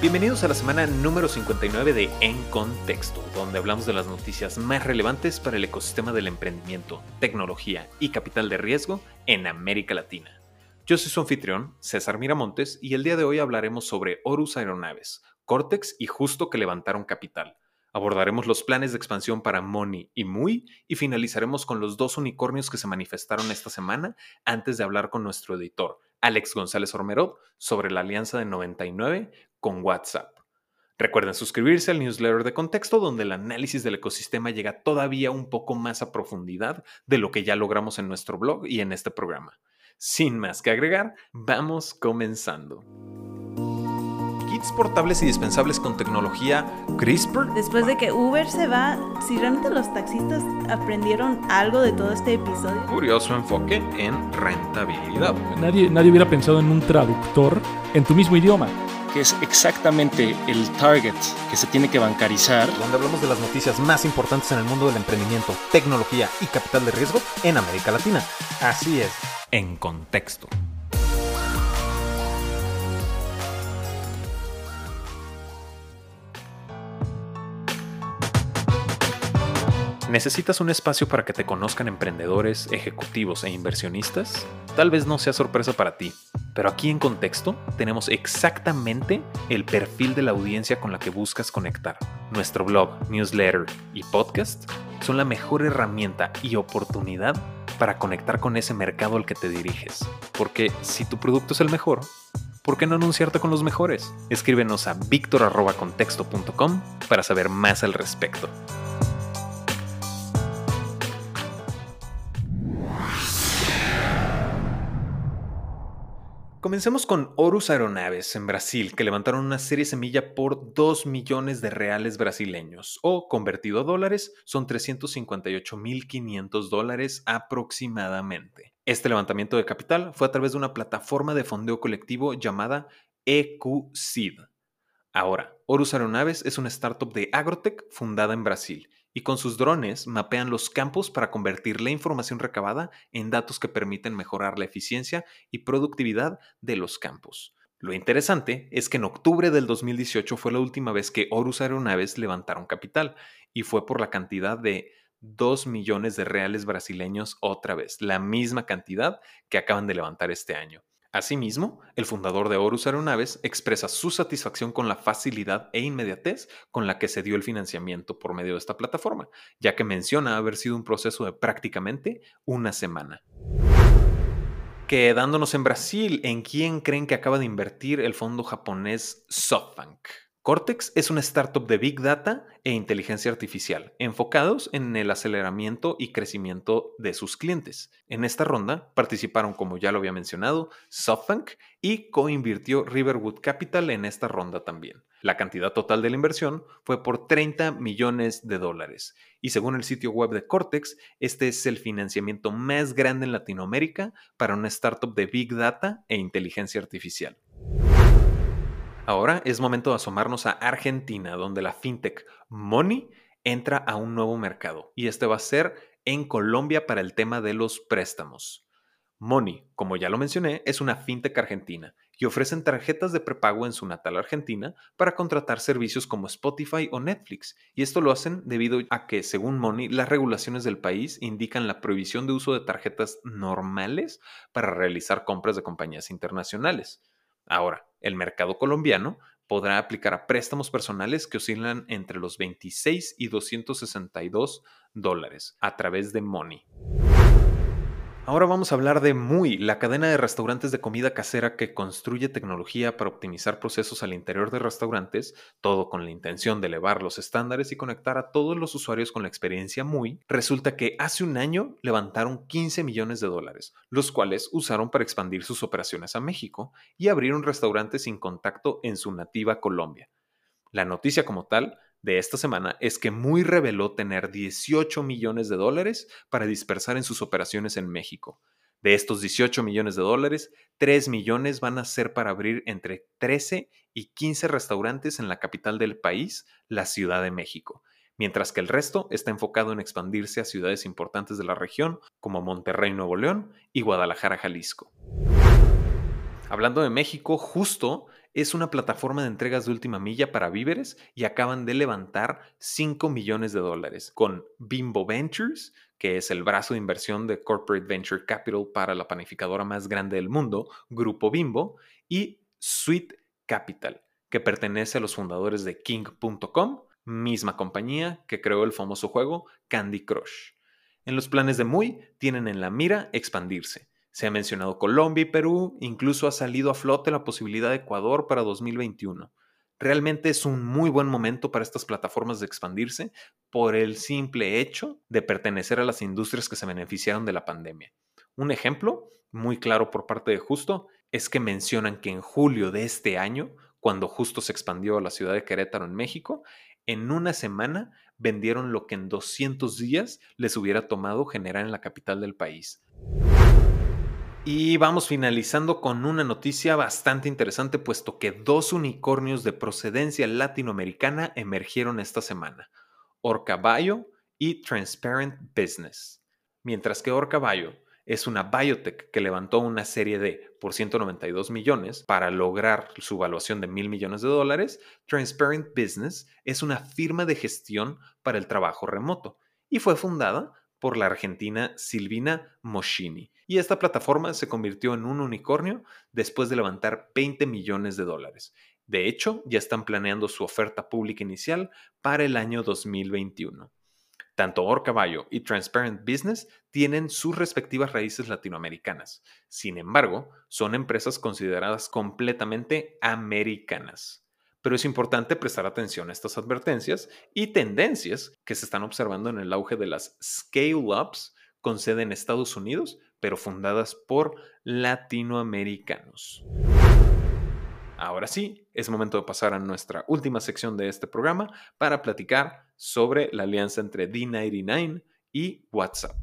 Bienvenidos a la semana número 59 de En Contexto, donde hablamos de las noticias más relevantes para el ecosistema del emprendimiento, tecnología y capital de riesgo en América Latina. Yo soy su anfitrión, César Miramontes, y el día de hoy hablaremos sobre Horus Aeronaves, Cortex y Justo que levantaron capital. Abordaremos los planes de expansión para Moni y Muy y finalizaremos con los dos unicornios que se manifestaron esta semana antes de hablar con nuestro editor, Alex González Ormerod, sobre la alianza de 99 con WhatsApp. Recuerden suscribirse al newsletter de contexto donde el análisis del ecosistema llega todavía un poco más a profundidad de lo que ya logramos en nuestro blog y en este programa. Sin más que agregar, vamos comenzando. Kits portables y dispensables con tecnología CRISPR. Después de que Uber se va, si realmente los taxistas aprendieron algo de todo este episodio. Curioso enfoque en rentabilidad. Nadie, nadie hubiera pensado en un traductor en tu mismo idioma que es exactamente el target que se tiene que bancarizar. Donde hablamos de las noticias más importantes en el mundo del emprendimiento, tecnología y capital de riesgo en América Latina. Así es, en contexto. ¿Necesitas un espacio para que te conozcan emprendedores, ejecutivos e inversionistas? Tal vez no sea sorpresa para ti, pero aquí en contexto tenemos exactamente el perfil de la audiencia con la que buscas conectar. Nuestro blog, newsletter y podcast son la mejor herramienta y oportunidad para conectar con ese mercado al que te diriges. Porque si tu producto es el mejor, ¿por qué no anunciarte con los mejores? Escríbenos a victor.contexto.com para saber más al respecto. Comencemos con Horus Aeronaves en Brasil, que levantaron una serie semilla por 2 millones de reales brasileños, o convertido a dólares, son 358.500 dólares aproximadamente. Este levantamiento de capital fue a través de una plataforma de fondeo colectivo llamada EQSID. Ahora, Horus Aeronaves es una startup de agrotech fundada en Brasil y con sus drones mapean los campos para convertir la información recabada en datos que permiten mejorar la eficiencia y productividad de los campos. Lo interesante es que en octubre del 2018 fue la última vez que Horus Aeronaves levantaron capital y fue por la cantidad de 2 millones de reales brasileños otra vez, la misma cantidad que acaban de levantar este año. Asimismo, el fundador de Horus Aeronaves expresa su satisfacción con la facilidad e inmediatez con la que se dio el financiamiento por medio de esta plataforma, ya que menciona haber sido un proceso de prácticamente una semana. Quedándonos en Brasil, ¿en quién creen que acaba de invertir el fondo japonés SoftBank? Cortex es una startup de Big Data e inteligencia artificial, enfocados en el aceleramiento y crecimiento de sus clientes. En esta ronda participaron, como ya lo había mencionado, SoftBank y coinvirtió Riverwood Capital en esta ronda también. La cantidad total de la inversión fue por 30 millones de dólares y según el sitio web de Cortex, este es el financiamiento más grande en Latinoamérica para una startup de Big Data e inteligencia artificial. Ahora es momento de asomarnos a Argentina, donde la fintech Money entra a un nuevo mercado y este va a ser en Colombia para el tema de los préstamos. Money, como ya lo mencioné, es una fintech argentina y ofrecen tarjetas de prepago en su natal Argentina para contratar servicios como Spotify o Netflix. Y esto lo hacen debido a que, según Money, las regulaciones del país indican la prohibición de uso de tarjetas normales para realizar compras de compañías internacionales. Ahora, el mercado colombiano podrá aplicar a préstamos personales que oscilan entre los 26 y 262 dólares a través de Money. Ahora vamos a hablar de Muy, la cadena de restaurantes de comida casera que construye tecnología para optimizar procesos al interior de restaurantes, todo con la intención de elevar los estándares y conectar a todos los usuarios con la experiencia Muy. Resulta que hace un año levantaron 15 millones de dólares, los cuales usaron para expandir sus operaciones a México y abrir un restaurante sin contacto en su nativa Colombia. La noticia como tal de esta semana es que Muy reveló tener 18 millones de dólares para dispersar en sus operaciones en México. De estos 18 millones de dólares, 3 millones van a ser para abrir entre 13 y 15 restaurantes en la capital del país, la Ciudad de México, mientras que el resto está enfocado en expandirse a ciudades importantes de la región como Monterrey, Nuevo León y Guadalajara, Jalisco. Hablando de México, justo es una plataforma de entregas de última milla para víveres y acaban de levantar 5 millones de dólares con Bimbo Ventures, que es el brazo de inversión de Corporate Venture Capital para la panificadora más grande del mundo, Grupo Bimbo, y Sweet Capital, que pertenece a los fundadores de King.com, misma compañía que creó el famoso juego Candy Crush. En los planes de Muy tienen en la mira expandirse. Se ha mencionado Colombia y Perú, incluso ha salido a flote la posibilidad de Ecuador para 2021. Realmente es un muy buen momento para estas plataformas de expandirse por el simple hecho de pertenecer a las industrias que se beneficiaron de la pandemia. Un ejemplo muy claro por parte de Justo es que mencionan que en julio de este año, cuando Justo se expandió a la ciudad de Querétaro en México, en una semana vendieron lo que en 200 días les hubiera tomado generar en la capital del país. Y vamos finalizando con una noticia bastante interesante, puesto que dos unicornios de procedencia latinoamericana emergieron esta semana, Orcaballo y Transparent Business. Mientras que Orcaballo es una biotech que levantó una serie de por 192 millones para lograr su evaluación de mil millones de dólares, Transparent Business es una firma de gestión para el trabajo remoto y fue fundada por la argentina Silvina Moschini. Y esta plataforma se convirtió en un unicornio después de levantar 20 millones de dólares. De hecho, ya están planeando su oferta pública inicial para el año 2021. Tanto Orcaballo y Transparent Business tienen sus respectivas raíces latinoamericanas. Sin embargo, son empresas consideradas completamente americanas pero es importante prestar atención a estas advertencias y tendencias que se están observando en el auge de las scale-ups con sede en Estados Unidos, pero fundadas por latinoamericanos. Ahora sí, es momento de pasar a nuestra última sección de este programa para platicar sobre la alianza entre D99 y WhatsApp.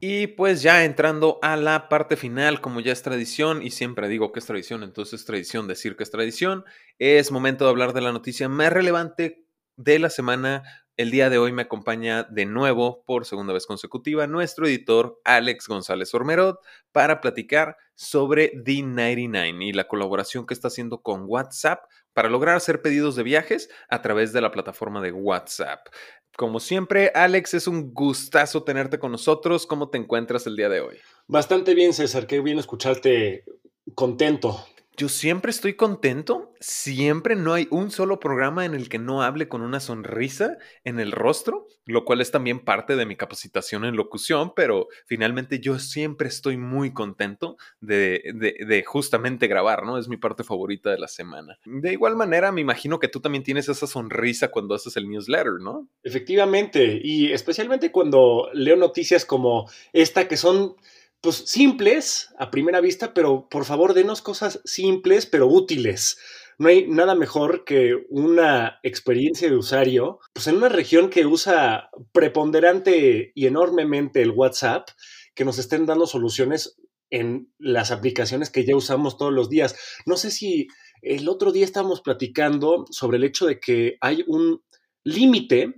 Y pues ya entrando a la parte final, como ya es tradición, y siempre digo que es tradición, entonces es tradición decir que es tradición, es momento de hablar de la noticia más relevante de la semana. El día de hoy me acompaña de nuevo, por segunda vez consecutiva, nuestro editor Alex González Ormerod para platicar sobre D99 y la colaboración que está haciendo con WhatsApp para lograr hacer pedidos de viajes a través de la plataforma de WhatsApp. Como siempre, Alex, es un gustazo tenerte con nosotros. ¿Cómo te encuentras el día de hoy? Bastante bien, César. Qué bien escucharte contento. Yo siempre estoy contento, siempre no hay un solo programa en el que no hable con una sonrisa en el rostro, lo cual es también parte de mi capacitación en locución, pero finalmente yo siempre estoy muy contento de, justamente grabar, ¿no? Es mi parte favorita de la semana. De igual manera, me imagino que tú también tienes esa sonrisa cuando haces el newsletter, ¿no? Efectivamente, y especialmente cuando leo noticias como esta que son pues simples a primera vista, pero por favor denos cosas simples pero útiles. No hay nada mejor que una experiencia de usuario, pues en una región que usa preponderante y enormemente el WhatsApp, que nos estén dando soluciones en las aplicaciones que ya usamos todos los días. No sé si el otro día estábamos platicando sobre el hecho de que hay un límite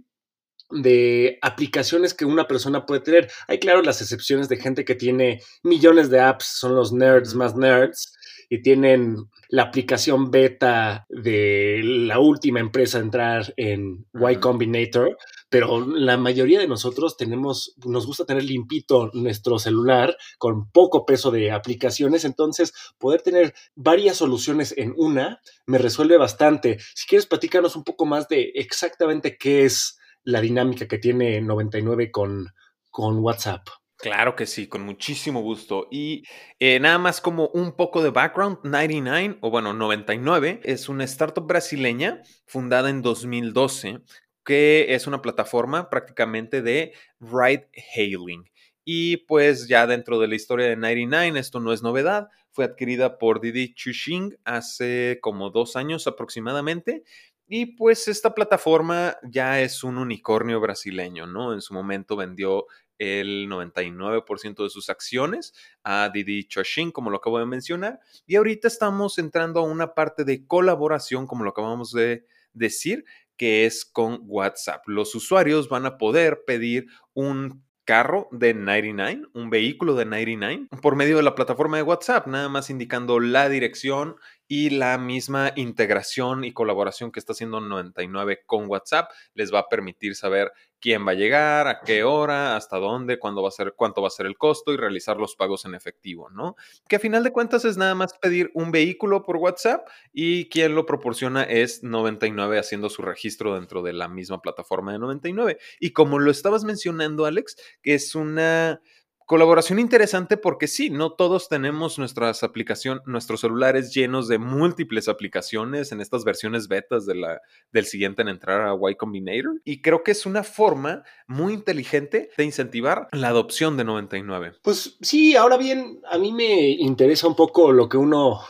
de aplicaciones que una persona puede tener. Hay, claro, las excepciones de gente que tiene millones de apps, son los nerds más nerds, y tienen la aplicación beta de la última empresa a entrar en Y Combinator, pero la mayoría de nosotros tenemos, nos gusta tener limpito nuestro celular con poco peso de aplicaciones, entonces poder tener varias soluciones en una me resuelve bastante. Si quieres platicarnos un poco más de exactamente qué es la dinámica que tiene 99 con, con WhatsApp. Claro que sí, con muchísimo gusto. Y eh, nada más como un poco de background, 99, o bueno, 99, es una startup brasileña fundada en 2012, que es una plataforma prácticamente de ride hailing. Y pues ya dentro de la historia de 99, esto no es novedad, fue adquirida por Didi Chuxing hace como dos años aproximadamente y pues esta plataforma ya es un unicornio brasileño, ¿no? En su momento vendió el 99% de sus acciones a Didi Chuxing, como lo acabo de mencionar. Y ahorita estamos entrando a una parte de colaboración, como lo acabamos de decir, que es con WhatsApp. Los usuarios van a poder pedir un carro de 99, un vehículo de 99, por medio de la plataforma de WhatsApp, nada más indicando la dirección y la misma integración y colaboración que está haciendo 99 con WhatsApp les va a permitir saber quién va a llegar, a qué hora, hasta dónde, cuándo va a ser, cuánto va a ser el costo y realizar los pagos en efectivo, ¿no? Que a final de cuentas es nada más pedir un vehículo por WhatsApp y quien lo proporciona es 99 haciendo su registro dentro de la misma plataforma de 99. Y como lo estabas mencionando, Alex, que es una Colaboración interesante porque sí, no todos tenemos nuestras aplicaciones, nuestros celulares llenos de múltiples aplicaciones en estas versiones betas de del siguiente en entrar a Y Combinator. Y creo que es una forma muy inteligente de incentivar la adopción de 99. Pues sí, ahora bien, a mí me interesa un poco lo que uno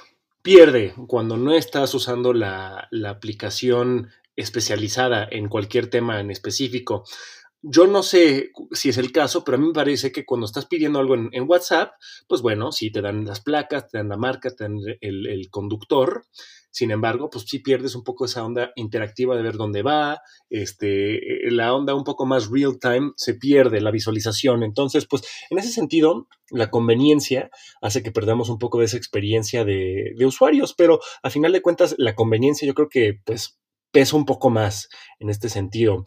pierde cuando no estás usando la, la aplicación especializada en cualquier tema en específico. Yo no sé si es el caso, pero a mí me parece que cuando estás pidiendo algo en, WhatsApp, pues bueno, sí te dan las placas, te dan la marca, te dan el, conductor. Sin embargo, pues sí pierdes un poco esa onda interactiva de ver dónde va, este, la onda un poco más real time se pierde, la visualización. Entonces, pues en ese sentido, la conveniencia hace que perdamos un poco de esa experiencia de, de usuarios, pero a final de cuentas, la conveniencia yo creo que pues pesa un poco más en este sentido.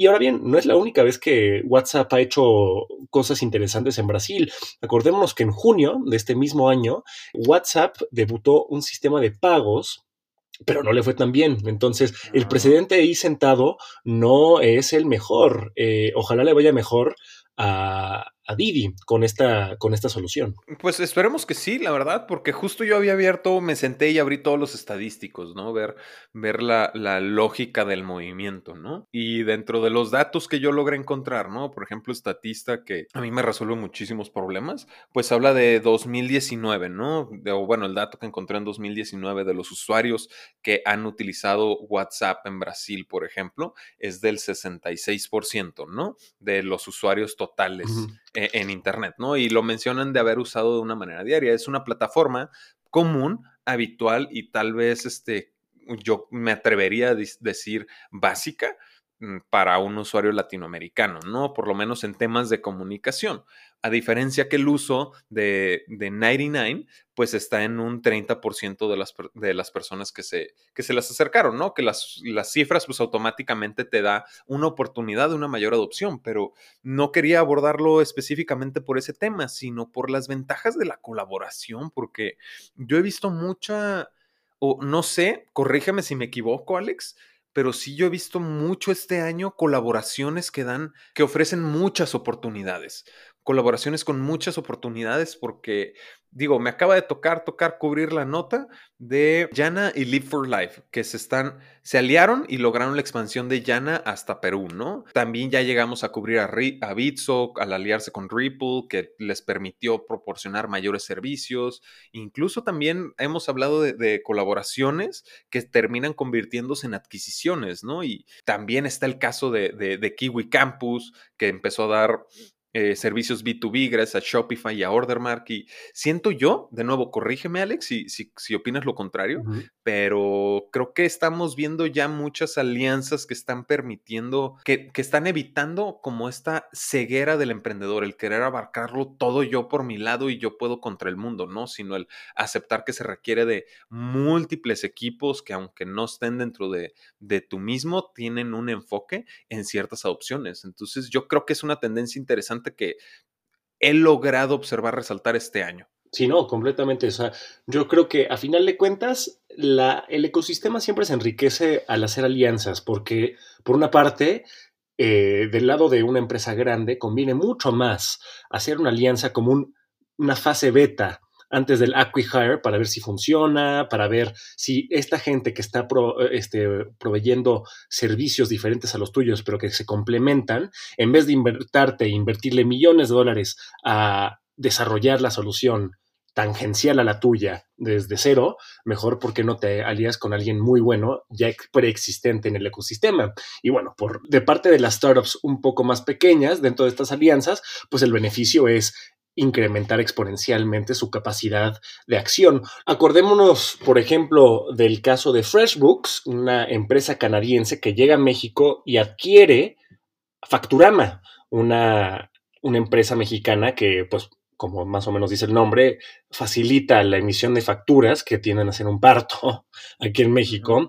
Y ahora bien, no es la única vez que WhatsApp ha hecho cosas interesantes en Brasil. Acordémonos que en junio de este mismo año, WhatsApp debutó un sistema de pagos pero no le fue tan bien. Entonces, el ah. presidente ahí sentado no es el mejor. Eh, ojalá le vaya mejor a, a Didi con esta, con esta solución. Pues esperemos que sí, la verdad, porque justo yo había abierto, me senté y abrí todos los estadísticos, ¿no? Ver, ver la, la lógica del movimiento, ¿no? Y dentro de los datos que yo logré encontrar, ¿no? Por ejemplo, estatista que a mí me resuelve muchísimos problemas, pues habla de 2019, ¿no? o bueno, el dato que encontré en 2019 de los usuarios que han utilizado WhatsApp en Brasil, por ejemplo, es del 66%, ¿no? De los usuarios totales. En Internet, ¿no? Y lo mencionan de haber usado de una manera diaria. Es una plataforma común, habitual y tal vez este, yo me atrevería a decir básica para un usuario latinoamericano, ¿no? Por lo menos en temas de comunicación a diferencia que el uso de, 99, pues está en un 30% de las, de las personas que se, que se las acercaron, ¿no? Que las, las cifras pues automáticamente te da una oportunidad de una mayor adopción, pero no quería abordarlo específicamente por ese tema, sino por las ventajas de la colaboración, porque yo he visto mucha, o no sé, corrígeme si me equivoco, Alex, pero sí yo he visto mucho este año colaboraciones que dan, que ofrecen muchas oportunidades colaboraciones con muchas oportunidades porque, digo, me acaba de tocar, tocar cubrir la nota de Yana y Live for Life, que se están, se aliaron y lograron la expansión de Yana hasta Perú, ¿no? También ya llegamos a cubrir a, Bitso al aliarse con Ripple, que les permitió proporcionar mayores servicios. Incluso también hemos hablado de, colaboraciones que terminan convirtiéndose en adquisiciones, ¿no? Y también está el caso de Kiwi Campus, que empezó a dar eh, servicios B2B gracias a Shopify y a Ordermark. Y siento yo, de nuevo, corrígeme Alex si, si, opinas lo contrario, pero creo que estamos viendo ya muchas alianzas que están permitiendo, que, que, están evitando como esta ceguera del emprendedor, el querer abarcarlo todo yo por mi lado y yo puedo contra el mundo, ¿no? Sino el aceptar que se requiere de múltiples equipos que aunque no estén dentro de, de tu mismo, tienen un enfoque en ciertas adopciones. Entonces yo creo que es una tendencia interesante que he logrado observar resaltar este año. Sí, no, completamente. O sea, yo creo que a final de cuentas, la, el ecosistema siempre se enriquece al hacer alianzas, porque por una parte, eh, del lado de una empresa grande, conviene mucho más hacer una alianza como una fase beta antes del acquihire para ver si funciona, para ver si esta gente que está este, proveyendo servicios diferentes a los tuyos, pero que se complementan, en vez de invertarte e invertirle millones de dólares a desarrollar la solución tangencial a la tuya desde cero, mejor porque no te alías con alguien muy bueno ya preexistente en el ecosistema. Y bueno, por de parte de las startups un poco más pequeñas dentro de estas alianzas, pues el beneficio es incrementar exponencialmente su capacidad de acción. Acordémonos, por ejemplo, del caso de FreshBooks, una empresa canadiense que llega a México y adquiere Facturama, una una empresa mexicana que, pues, como más o menos dice el nombre, facilita la emisión de facturas que tienden a ser un parto aquí en México.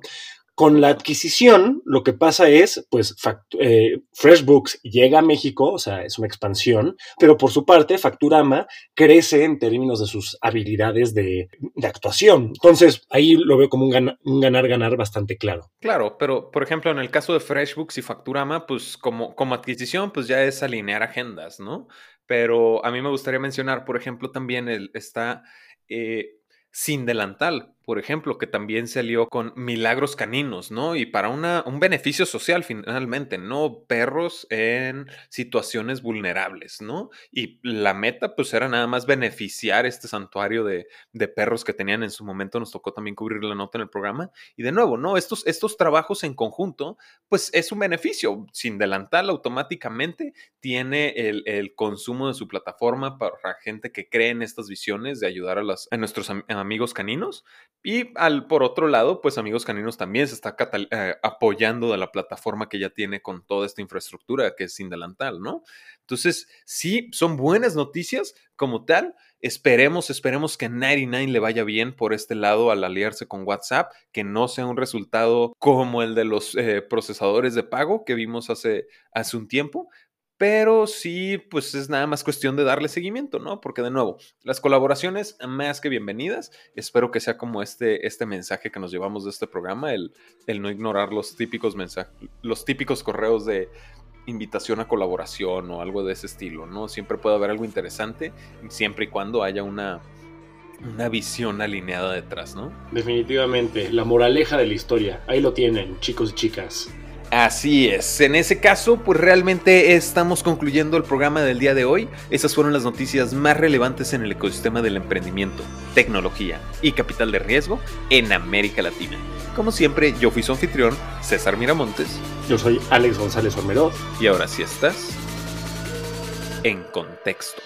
Con la adquisición, lo que pasa es, pues, eh, FreshBooks llega a México, o sea, es una expansión, pero por su parte, Facturama crece en términos de sus habilidades de, actuación. Entonces, ahí lo veo como un ganar-ganar bastante claro. Claro, pero, por ejemplo, en el caso de FreshBooks y Facturama, pues, como, como adquisición, pues ya es alinear agendas, ¿no? Pero a mí me gustaría mencionar, por ejemplo, también el, está... Eh, sin delantal, por ejemplo, que también salió con milagros caninos, ¿no? Y para una, un beneficio social finalmente, ¿no? Perros en situaciones vulnerables, ¿no? Y la meta pues era nada más beneficiar este santuario de, de, perros que tenían en su momento, nos tocó también cubrir la nota en el programa. Y de nuevo, ¿no? Estos, estos trabajos en conjunto, pues es un beneficio. Sin delantal automáticamente tiene el, el consumo de su plataforma para gente que cree en estas visiones de ayudar a, las, a nuestros amigos caninos y al, por otro lado, pues Amigos Caninos también se está eh, apoyando de la plataforma que ya tiene con toda esta infraestructura que es sin delantal, ¿no? Entonces, sí, son buenas noticias como tal. Esperemos, esperemos que a 99 le vaya bien por este lado al aliarse con WhatsApp, que no sea un resultado como el de los eh, procesadores de pago que vimos hace, hace un tiempo, pero sí, pues es nada más cuestión de darle seguimiento, ¿no? Porque de nuevo, las colaboraciones más que bienvenidas. Espero que sea como este, este mensaje que nos llevamos de este programa, el, el no ignorar los típicos mensajes, los típicos correos de invitación a colaboración o algo de ese estilo, ¿no? Siempre puede haber algo interesante, siempre y cuando haya una, una visión alineada detrás, ¿no? Definitivamente, la moraleja de la historia. Ahí lo tienen, chicos y chicas. Así es, en ese caso, pues realmente estamos concluyendo el programa del día de hoy. Esas fueron las noticias más relevantes en el ecosistema del emprendimiento, tecnología y capital de riesgo en América Latina. Como siempre, yo fui su anfitrión, César Miramontes. Yo soy Alex González Ormerod. Y ahora sí estás en contexto.